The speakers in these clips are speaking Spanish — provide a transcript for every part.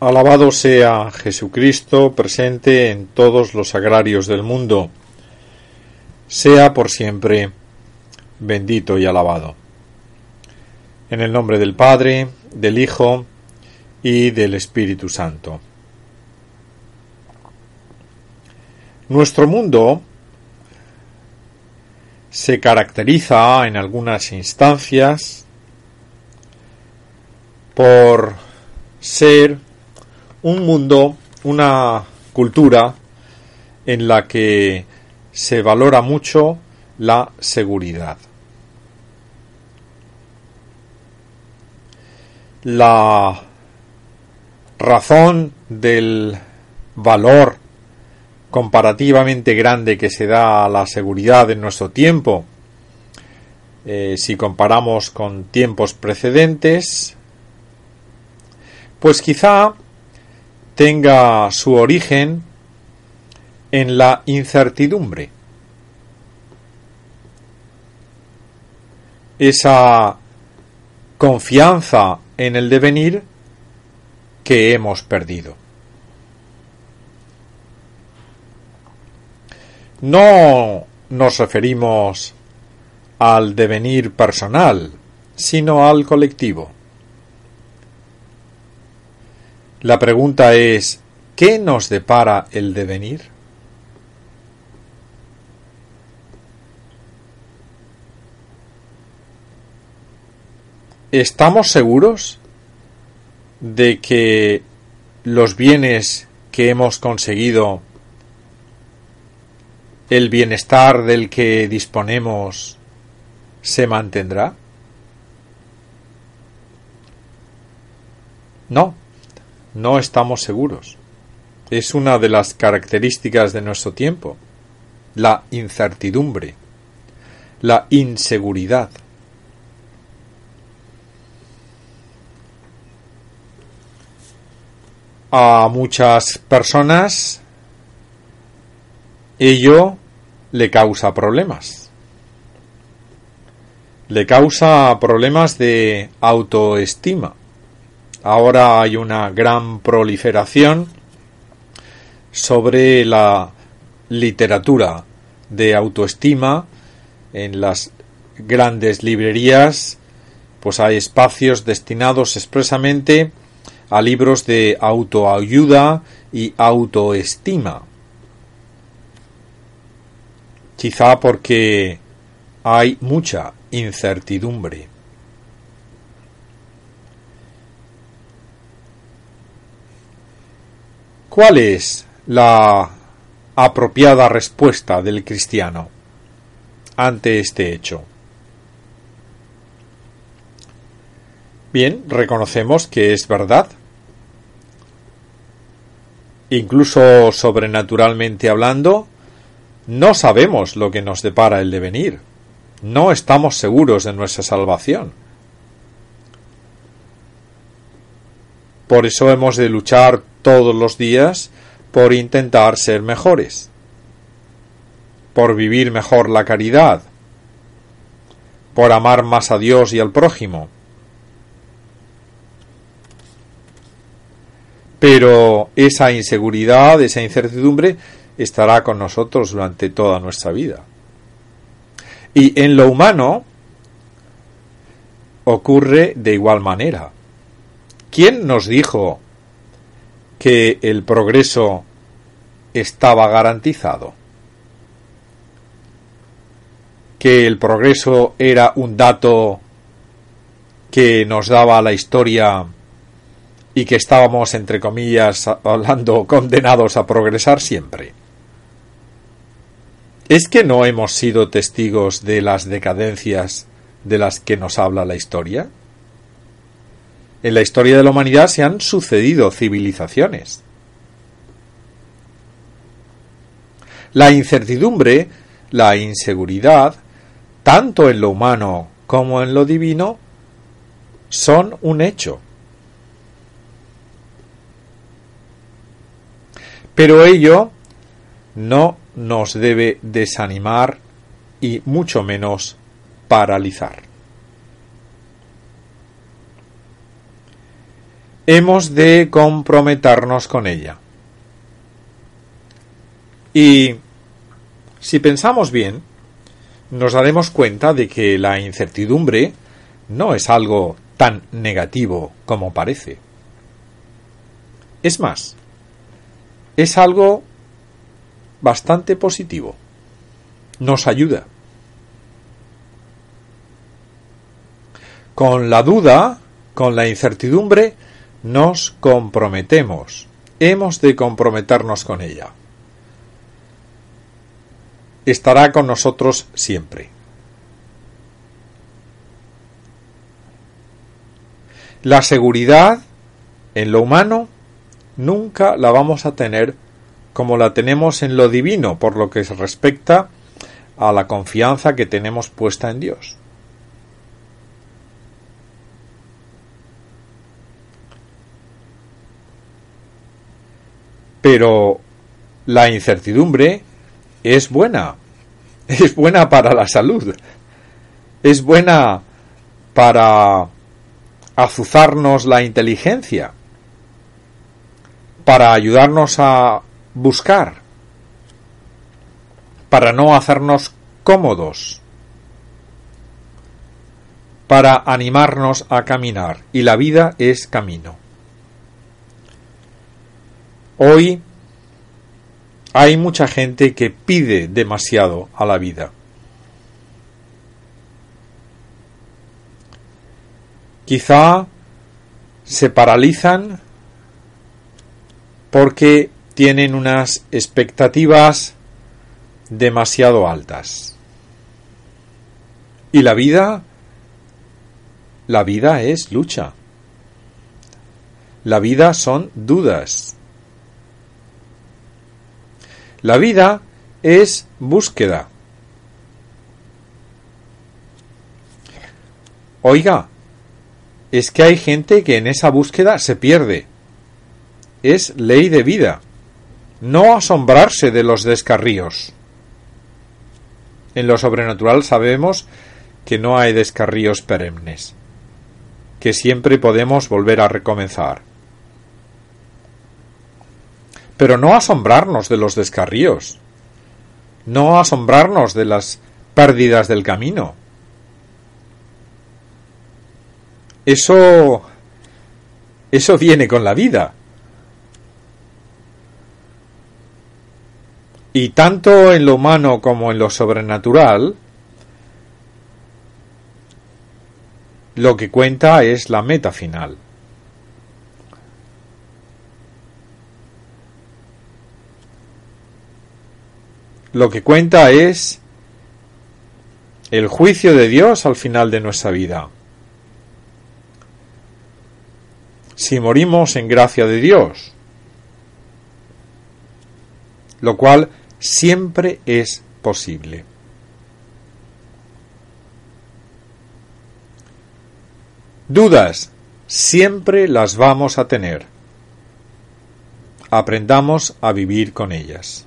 Alabado sea Jesucristo presente en todos los agrarios del mundo. Sea por siempre bendito y alabado. En el nombre del Padre, del Hijo y del Espíritu Santo. Nuestro mundo se caracteriza en algunas instancias por ser un mundo, una cultura en la que se valora mucho la seguridad. La razón del valor comparativamente grande que se da a la seguridad en nuestro tiempo, eh, si comparamos con tiempos precedentes, pues quizá tenga su origen en la incertidumbre. Esa confianza en el devenir que hemos perdido. No nos referimos al devenir personal, sino al colectivo. La pregunta es, ¿qué nos depara el devenir? ¿Estamos seguros de que los bienes que hemos conseguido el bienestar del que disponemos se mantendrá? No, no estamos seguros. Es una de las características de nuestro tiempo, la incertidumbre, la inseguridad. A muchas personas ello le causa problemas. Le causa problemas de autoestima. Ahora hay una gran proliferación sobre la literatura de autoestima en las grandes librerías pues hay espacios destinados expresamente a libros de autoayuda y autoestima quizá porque hay mucha incertidumbre. ¿Cuál es la apropiada respuesta del cristiano ante este hecho? Bien, reconocemos que es verdad. Incluso sobrenaturalmente hablando, no sabemos lo que nos depara el devenir. No estamos seguros de nuestra salvación. Por eso hemos de luchar todos los días por intentar ser mejores, por vivir mejor la caridad, por amar más a Dios y al prójimo. Pero esa inseguridad, esa incertidumbre, estará con nosotros durante toda nuestra vida. Y en lo humano ocurre de igual manera. ¿Quién nos dijo que el progreso estaba garantizado? Que el progreso era un dato que nos daba la historia y que estábamos, entre comillas, hablando, condenados a progresar siempre. ¿Es que no hemos sido testigos de las decadencias de las que nos habla la historia? En la historia de la humanidad se han sucedido civilizaciones. La incertidumbre, la inseguridad, tanto en lo humano como en lo divino, son un hecho. Pero ello no nos debe desanimar y mucho menos paralizar. Hemos de comprometernos con ella. Y si pensamos bien, nos daremos cuenta de que la incertidumbre no es algo tan negativo como parece. Es más, es algo bastante positivo. Nos ayuda. Con la duda, con la incertidumbre, nos comprometemos. Hemos de comprometernos con ella. Estará con nosotros siempre. La seguridad en lo humano nunca la vamos a tener como la tenemos en lo divino, por lo que se respecta a la confianza que tenemos puesta en Dios. Pero la incertidumbre es buena, es buena para la salud, es buena para azuzarnos la inteligencia, para ayudarnos a buscar, para no hacernos cómodos, para animarnos a caminar, y la vida es camino. Hoy hay mucha gente que pide demasiado a la vida. Quizá se paralizan porque tienen unas expectativas demasiado altas. Y la vida, la vida es lucha. La vida son dudas. La vida es búsqueda. Oiga, es que hay gente que en esa búsqueda se pierde. Es ley de vida. No asombrarse de los descarríos. En lo sobrenatural sabemos que no hay descarríos perennes, que siempre podemos volver a recomenzar pero no asombrarnos de los descarríos, no asombrarnos de las pérdidas del camino. Eso eso viene con la vida. Y tanto en lo humano como en lo sobrenatural, lo que cuenta es la meta final. Lo que cuenta es el juicio de Dios al final de nuestra vida. Si morimos en gracia de Dios, lo cual siempre es posible. Dudas, siempre las vamos a tener. Aprendamos a vivir con ellas.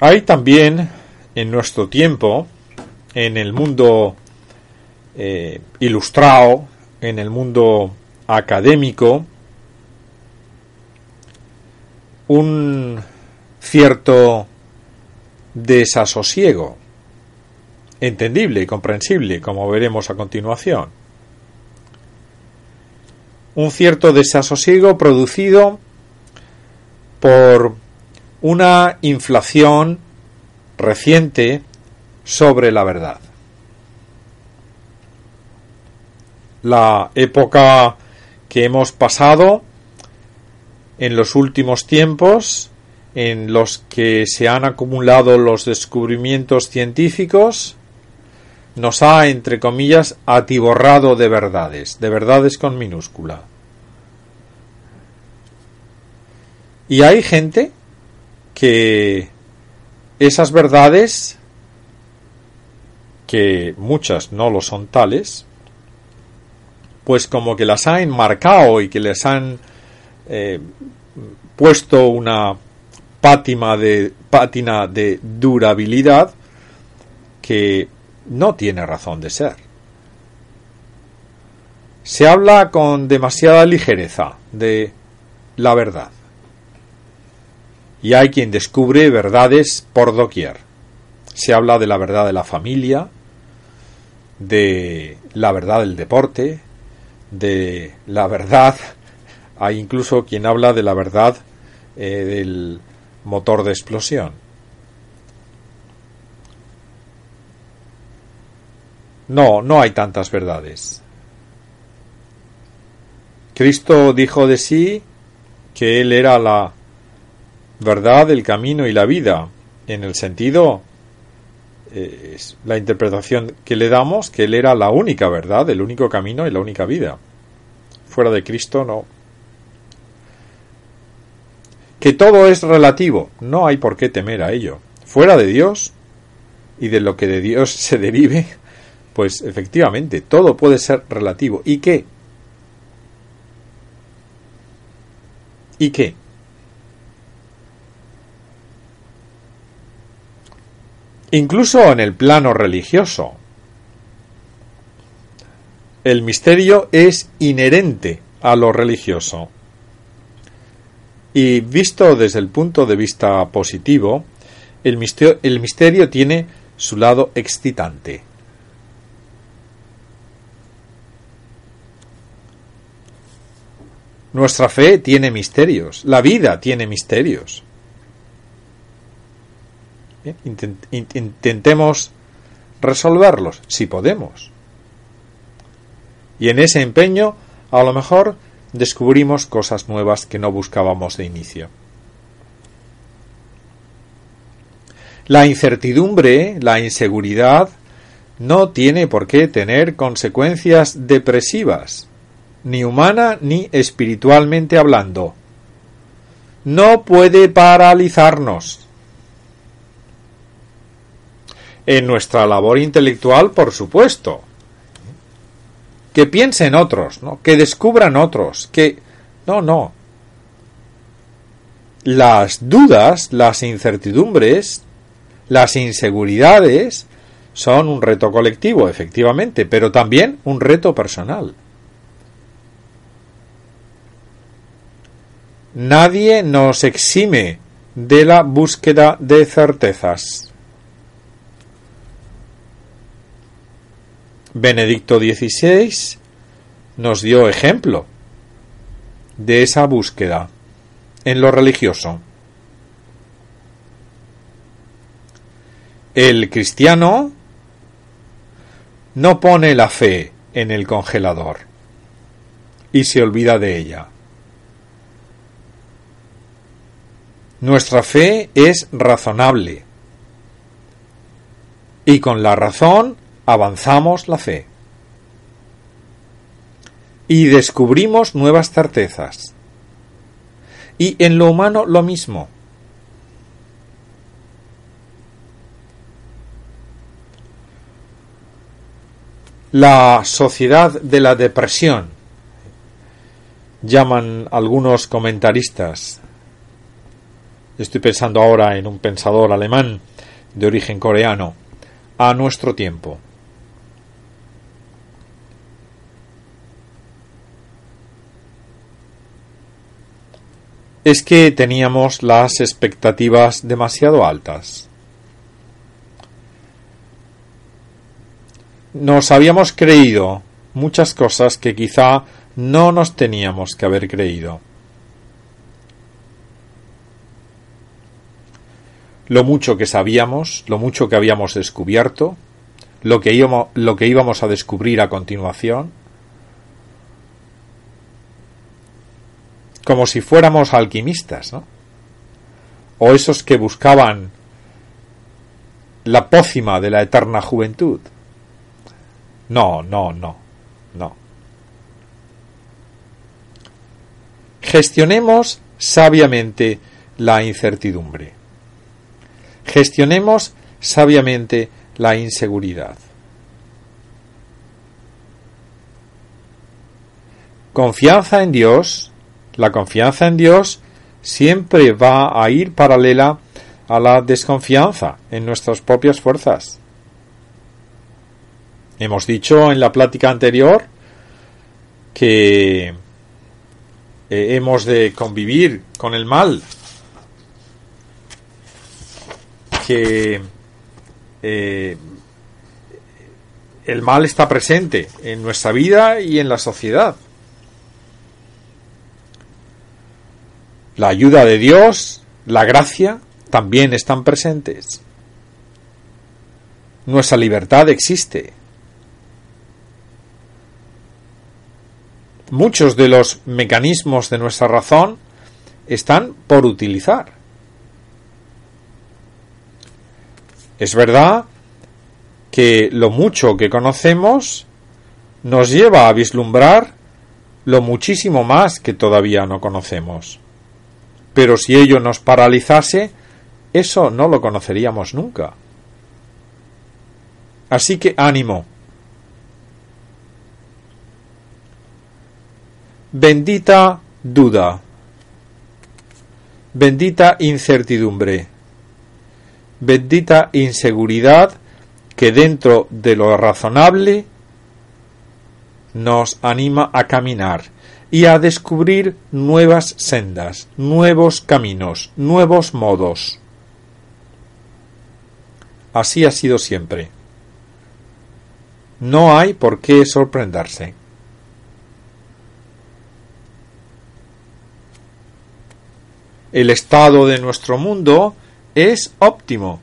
Hay también en nuestro tiempo, en el mundo eh, ilustrado, en el mundo académico, un cierto desasosiego, entendible y comprensible, como veremos a continuación. Un cierto desasosiego producido por una inflación reciente sobre la verdad. La época que hemos pasado en los últimos tiempos, en los que se han acumulado los descubrimientos científicos, nos ha, entre comillas, atiborrado de verdades, de verdades con minúscula. Y hay gente que esas verdades, que muchas no lo son tales, pues como que las han enmarcado y que les han eh, puesto una pátina de, pátina de durabilidad que no tiene razón de ser. Se habla con demasiada ligereza de la verdad. Y hay quien descubre verdades por doquier. Se habla de la verdad de la familia, de la verdad del deporte, de la verdad, hay incluso quien habla de la verdad eh, del motor de explosión. No, no hay tantas verdades. Cristo dijo de sí que Él era la verdad, el camino y la vida, en el sentido, eh, es la interpretación que le damos, que Él era la única verdad, el único camino y la única vida. Fuera de Cristo no. Que todo es relativo, no hay por qué temer a ello. Fuera de Dios y de lo que de Dios se derive, pues efectivamente, todo puede ser relativo. ¿Y qué? ¿Y qué? Incluso en el plano religioso, el misterio es inherente a lo religioso. Y visto desde el punto de vista positivo, el misterio, el misterio tiene su lado excitante. Nuestra fe tiene misterios, la vida tiene misterios. Intentemos resolverlos, si podemos. Y en ese empeño, a lo mejor, descubrimos cosas nuevas que no buscábamos de inicio. La incertidumbre, la inseguridad, no tiene por qué tener consecuencias depresivas ni humana ni espiritualmente hablando. No puede paralizarnos. En nuestra labor intelectual, por supuesto. Que piensen otros, ¿no? que descubran otros, que... No, no. Las dudas, las incertidumbres, las inseguridades son un reto colectivo, efectivamente, pero también un reto personal. Nadie nos exime de la búsqueda de certezas. Benedicto XVI nos dio ejemplo de esa búsqueda en lo religioso. El cristiano no pone la fe en el congelador y se olvida de ella. Nuestra fe es razonable y con la razón avanzamos la fe y descubrimos nuevas certezas. Y en lo humano lo mismo. La sociedad de la depresión, llaman algunos comentaristas estoy pensando ahora en un pensador alemán de origen coreano, a nuestro tiempo. Es que teníamos las expectativas demasiado altas. Nos habíamos creído muchas cosas que quizá no nos teníamos que haber creído. lo mucho que sabíamos, lo mucho que habíamos descubierto, lo que íbamos, a descubrir a continuación, como si fuéramos alquimistas, ¿no? O esos que buscaban la pócima de la eterna juventud. No, no, no, no. Gestionemos sabiamente la incertidumbre. Gestionemos sabiamente la inseguridad. Confianza en Dios. La confianza en Dios siempre va a ir paralela a la desconfianza en nuestras propias fuerzas. Hemos dicho en la plática anterior que eh, hemos de convivir con el mal, que eh, el mal está presente en nuestra vida y en la sociedad. La ayuda de Dios, la gracia, también están presentes. Nuestra libertad existe. Muchos de los mecanismos de nuestra razón están por utilizar. Es verdad que lo mucho que conocemos nos lleva a vislumbrar lo muchísimo más que todavía no conocemos. Pero si ello nos paralizase, eso no lo conoceríamos nunca. Así que ánimo. Bendita duda. Bendita incertidumbre. Bendita inseguridad que dentro de lo razonable nos anima a caminar y a descubrir nuevas sendas, nuevos caminos, nuevos modos. Así ha sido siempre. No hay por qué sorprenderse. El estado de nuestro mundo es óptimo.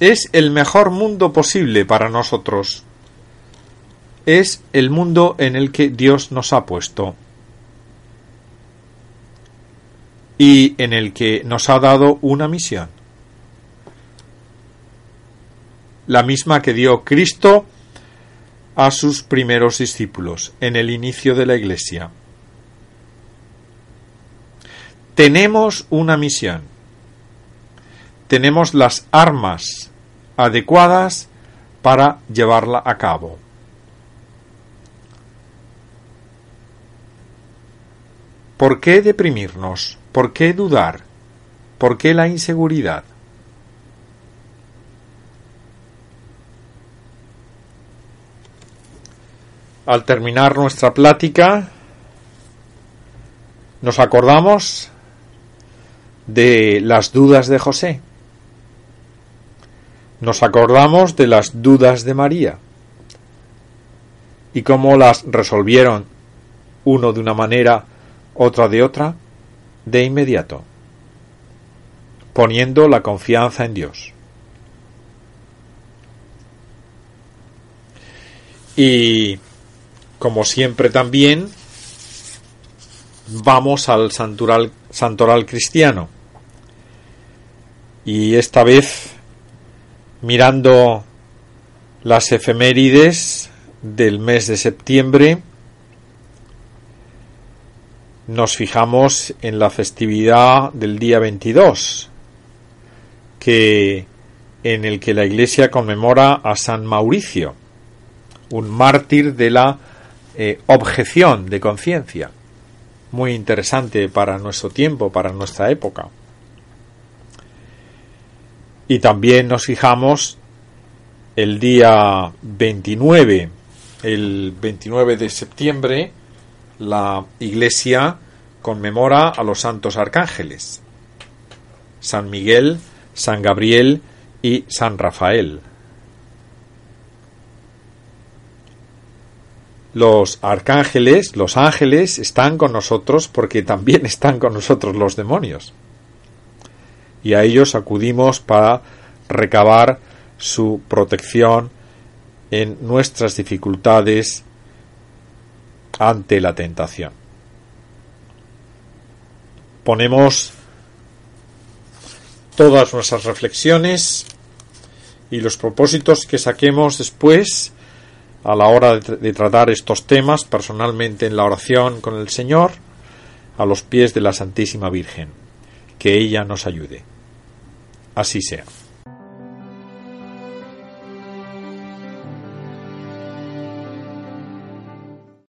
Es el mejor mundo posible para nosotros es el mundo en el que Dios nos ha puesto y en el que nos ha dado una misión. La misma que dio Cristo a sus primeros discípulos en el inicio de la Iglesia. Tenemos una misión. Tenemos las armas adecuadas para llevarla a cabo. ¿Por qué deprimirnos? ¿Por qué dudar? ¿Por qué la inseguridad? Al terminar nuestra plática, nos acordamos de las dudas de José. Nos acordamos de las dudas de María y cómo las resolvieron uno de una manera otra de otra, de inmediato, poniendo la confianza en Dios. Y, como siempre también, vamos al santoral, cristiano. Y esta vez, mirando las efemérides del mes de septiembre, nos fijamos en la festividad del día 22, que en el que la Iglesia conmemora a San Mauricio, un mártir de la eh, objeción de conciencia, muy interesante para nuestro tiempo, para nuestra época. Y también nos fijamos el día 29, el 29 de septiembre, la Iglesia conmemora a los santos arcángeles, San Miguel, San Gabriel y San Rafael. Los arcángeles, los ángeles, están con nosotros porque también están con nosotros los demonios. Y a ellos acudimos para recabar su protección en nuestras dificultades ante la tentación. Ponemos todas nuestras reflexiones y los propósitos que saquemos después a la hora de, tratar estos temas personalmente en la oración con el Señor a los pies de la Santísima Virgen. Que ella nos ayude. Así sea.